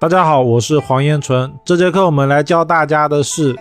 大家好，我是黄彦纯。这节课我们来教大家的是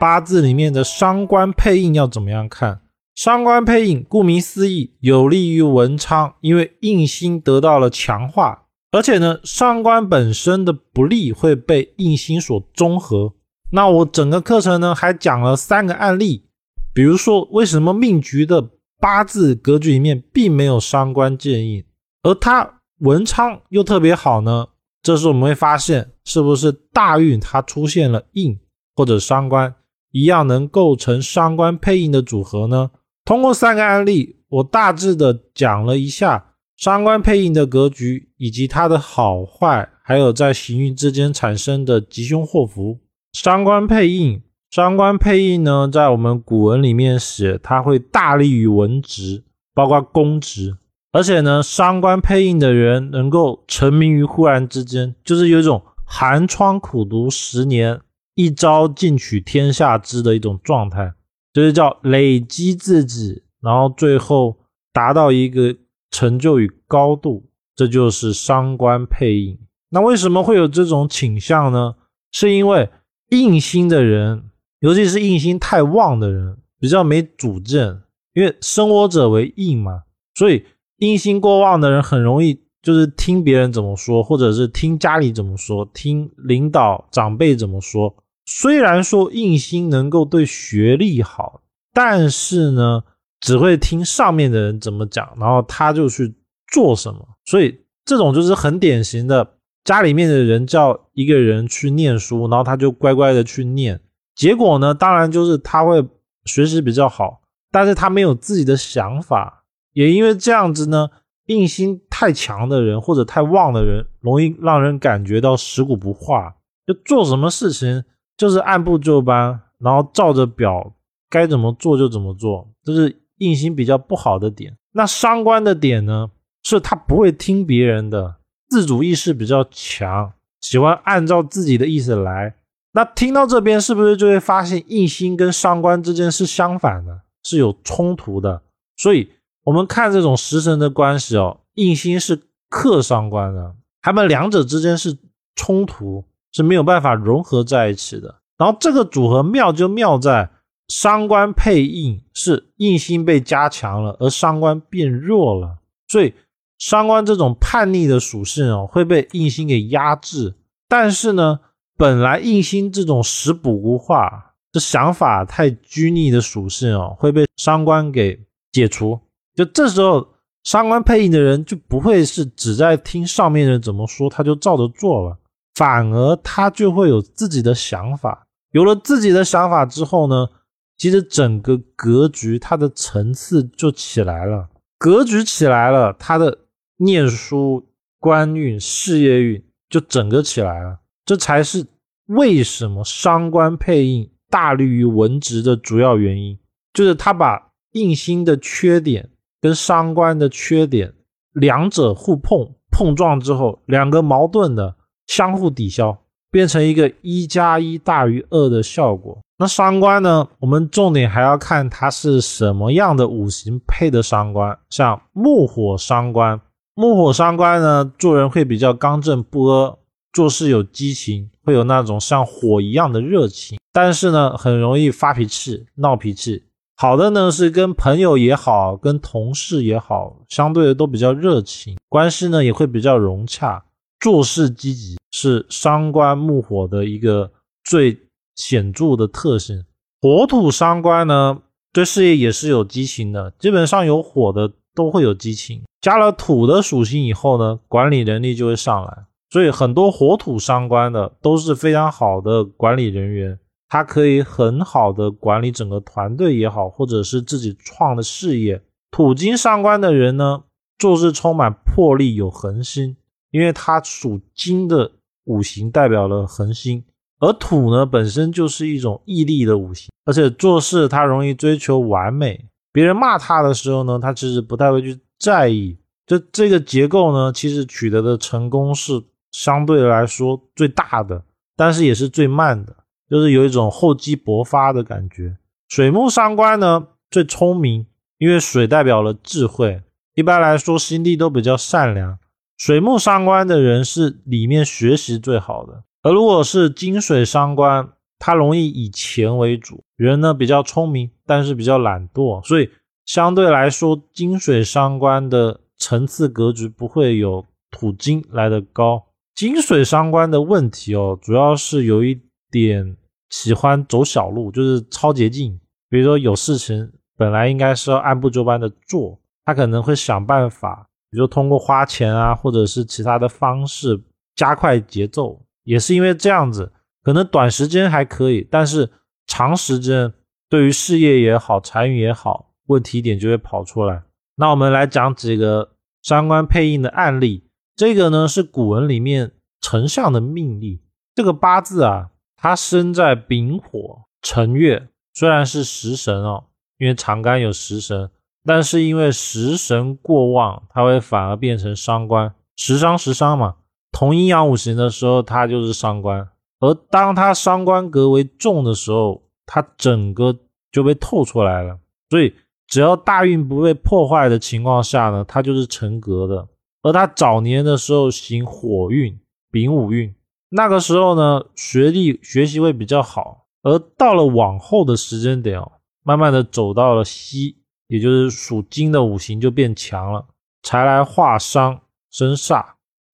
八字里面的伤官配印要怎么样看。伤官配印，顾名思义，有利于文昌，因为印星得到了强化，而且呢，伤官本身的不利会被印星所中和。那我整个课程呢还讲了三个案例，比如说为什么命局的八字格局里面并没有伤官见印，而它文昌又特别好呢？这时我们会发现，是不是大运它出现了印或者伤官，一样能构成伤官配印的组合呢？通过三个案例，我大致的讲了一下伤官配印的格局，以及它的好坏，还有在行运之间产生的吉凶祸福。伤官配印，伤官配印呢，在我们古文里面写，它会大利于文职，包括公职。而且呢，伤官配印的人能够成名于忽然之间，就是有一种寒窗苦读十年，一朝进取天下知的一种状态，就是叫累积自己，然后最后达到一个成就与高度，这就是伤官配印。那为什么会有这种倾向呢？是因为印星的人，尤其是印星太旺的人，比较没主见，因为生我者为印嘛，所以。印星过旺的人很容易就是听别人怎么说，或者是听家里怎么说，听领导长辈怎么说。虽然说印星能够对学历好，但是呢，只会听上面的人怎么讲，然后他就去做什么。所以这种就是很典型的，家里面的人叫一个人去念书，然后他就乖乖的去念，结果呢，当然就是他会学习比较好，但是他没有自己的想法。也因为这样子呢，印星太强的人或者太旺的人，容易让人感觉到食古不化，就做什么事情就是按部就班，然后照着表该怎么做就怎么做，这是印星比较不好的点。那伤官的点呢，是他不会听别人的，自主意识比较强，喜欢按照自己的意思来。那听到这边是不是就会发现印星跟伤官之间是相反的，是有冲突的，所以。我们看这种食神的关系哦，印星是克伤官的，他们两者之间是冲突，是没有办法融合在一起的。然后这个组合妙就妙在伤官配印，是印星被加强了，而伤官变弱了，所以伤官这种叛逆的属性哦会被印星给压制。但是呢，本来印星这种食补无化这想法太拘泥的属性哦会被伤官给解除。就这时候，伤官配印的人就不会是只在听上面人怎么说，他就照着做了，反而他就会有自己的想法。有了自己的想法之后呢，其实整个格局它的层次就起来了，格局起来了，他的念书、官运、事业运就整个起来了。这才是为什么伤官配印大利于文职的主要原因，就是他把印星的缺点。跟伤官的缺点，两者互碰碰撞之后，两个矛盾的相互抵消，变成一个一加一大于二的效果。那伤官呢？我们重点还要看它是什么样的五行配的伤官，像木火伤官，木火伤官呢，做人会比较刚正不阿，做事有激情，会有那种像火一样的热情，但是呢，很容易发脾气、闹脾气。好的呢，是跟朋友也好，跟同事也好，相对的都比较热情，关系呢也会比较融洽，做事积极，是伤官木火的一个最显著的特性。火土伤官呢，对事业也是有激情的，基本上有火的都会有激情，加了土的属性以后呢，管理能力就会上来，所以很多火土伤官的都是非常好的管理人员。他可以很好的管理整个团队也好，或者是自己创的事业。土金上官的人呢，做事充满魄力，有恒心，因为他属金的五行代表了恒心，而土呢本身就是一种毅力的五行，而且做事他容易追求完美。别人骂他的时候呢，他其实不太会去在意。这这个结构呢，其实取得的成功是相对来说最大的，但是也是最慢的。就是有一种厚积薄发的感觉。水木伤官呢，最聪明，因为水代表了智慧。一般来说，心地都比较善良，水木伤官的人是里面学习最好的，而如果是金水伤官，他容易以钱为主，人呢比较聪明，但是比较懒惰，所以相对来说，金水伤官的层次格局不会有土金来的高。金水伤官的问题哦，主要是有一点喜欢走小路，就是超捷径。比如说有事情本来应该是要按部就班的做，他可能会想办法。比如通过花钱啊，或者是其他的方式加快节奏，也是因为这样子，可能短时间还可以，但是长时间对于事业也好，财运也好，问题点就会跑出来。那我们来讲几个相关配印的案例。这个呢是古文里面丞相的命例。这个八字啊，他生在丙火辰月，虽然是食神哦，因为长干有食神。但是因为食神过旺，它会反而变成伤官，食伤食伤嘛。同阴阳五行的时候，它就是伤官。而当它伤官格为重的时候，它整个就被透出来了。所以只要大运不被破坏的情况下呢，它就是成格的。而他早年的时候行火运、丙午运，那个时候呢，学历学习会比较好。而到了往后的时间点哦，慢慢的走到了西。也就是属金的五行就变强了，财来化伤生煞，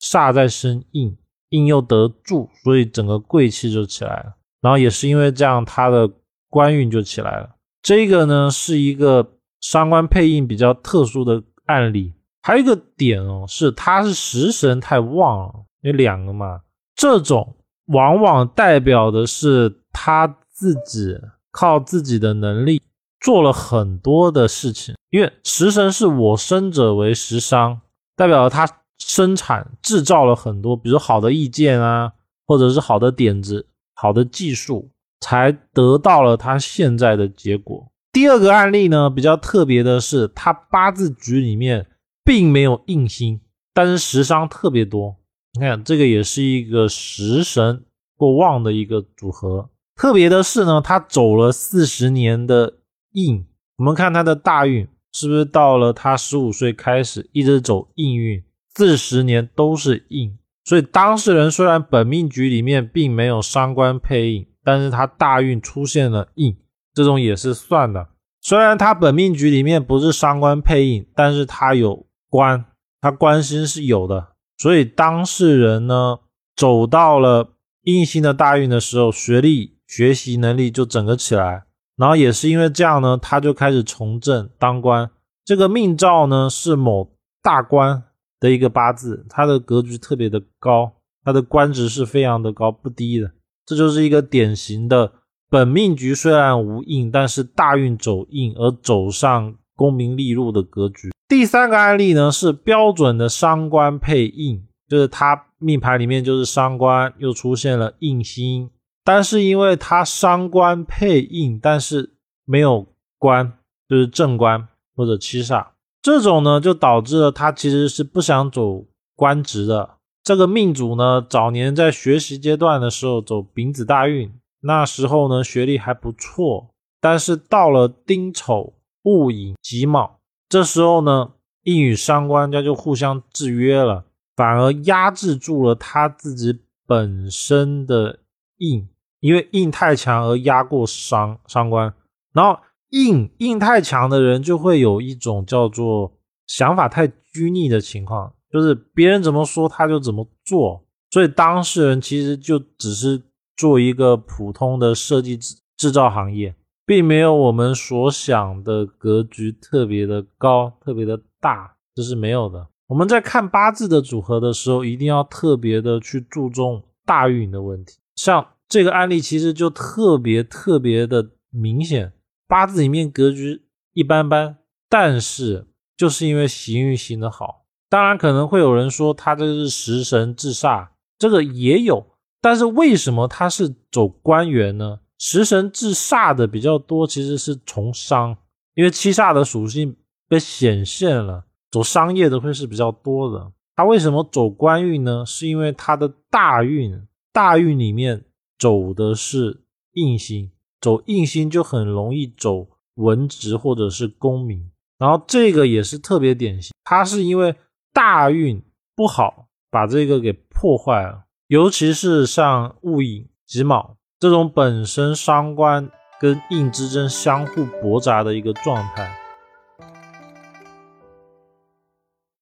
煞再生印，印又得助，所以整个贵气就起来了。然后也是因为这样，他的官运就起来了。这个呢是一个伤官配印比较特殊的案例。还有一个点哦，是他是食神太旺了，有两个嘛，这种往往代表的是他自己靠自己的能力。做了很多的事情，因为食神是我生者为食伤，代表他生产制造了很多，比如好的意见啊，或者是好的点子、好的技术，才得到了他现在的结果。第二个案例呢，比较特别的是，他八字局里面并没有印星，但是食伤特别多。你看，这个也是一个食神过旺的一个组合。特别的是呢，他走了四十年的。印，我们看他的大运是不是到了他十五岁开始一直走印运，四十年都是印。所以当事人虽然本命局里面并没有伤官配印，但是他大运出现了印，这种也是算的。虽然他本命局里面不是伤官配印，但是他有官，他官星是有的。所以当事人呢走到了印星的大运的时候，学历、学习能力就整个起来。然后也是因为这样呢，他就开始从政当官。这个命兆呢是某大官的一个八字，他的格局特别的高，他的官职是非常的高不低的。这就是一个典型的本命局虽然无印，但是大运走印而走上功名利禄的格局。第三个案例呢是标准的伤官配印，就是他命盘里面就是伤官又出现了印星。但是因为他伤官配印，但是没有官，就是正官或者七煞，这种呢就导致了他其实是不想走官职的。这个命主呢，早年在学习阶段的时候走丙子大运，那时候呢学历还不错，但是到了丁丑、戊寅、己卯，这时候呢印与伤官家就互相制约了，反而压制住了他自己本身的。印，因为印太强而压过伤伤官，然后印印太强的人就会有一种叫做想法太拘泥的情况，就是别人怎么说他就怎么做，所以当事人其实就只是做一个普通的设计制制造行业，并没有我们所想的格局特别的高、特别的大，这是没有的。我们在看八字的组合的时候，一定要特别的去注重大运的问题。像这个案例其实就特别特别的明显，八字里面格局一般般，但是就是因为行运行的好，当然可能会有人说他这是食神制煞，这个也有，但是为什么他是走官员呢？食神制煞的比较多，其实是从商，因为七煞的属性被显现了，走商业的会是比较多的。他为什么走官运呢？是因为他的大运。大运里面走的是印星，走印星就很容易走文职或者是功名，然后这个也是特别典型。它是因为大运不好把这个给破坏了。尤其是像戊寅、己卯这种本身伤官跟印之间相互驳杂的一个状态，